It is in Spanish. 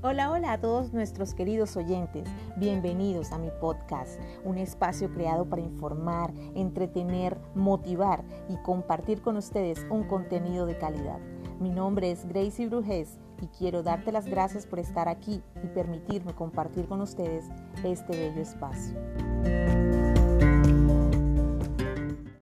Hola, hola a todos nuestros queridos oyentes. Bienvenidos a mi podcast, un espacio creado para informar, entretener, motivar y compartir con ustedes un contenido de calidad. Mi nombre es Gracie Brujés y quiero darte las gracias por estar aquí y permitirme compartir con ustedes este bello espacio.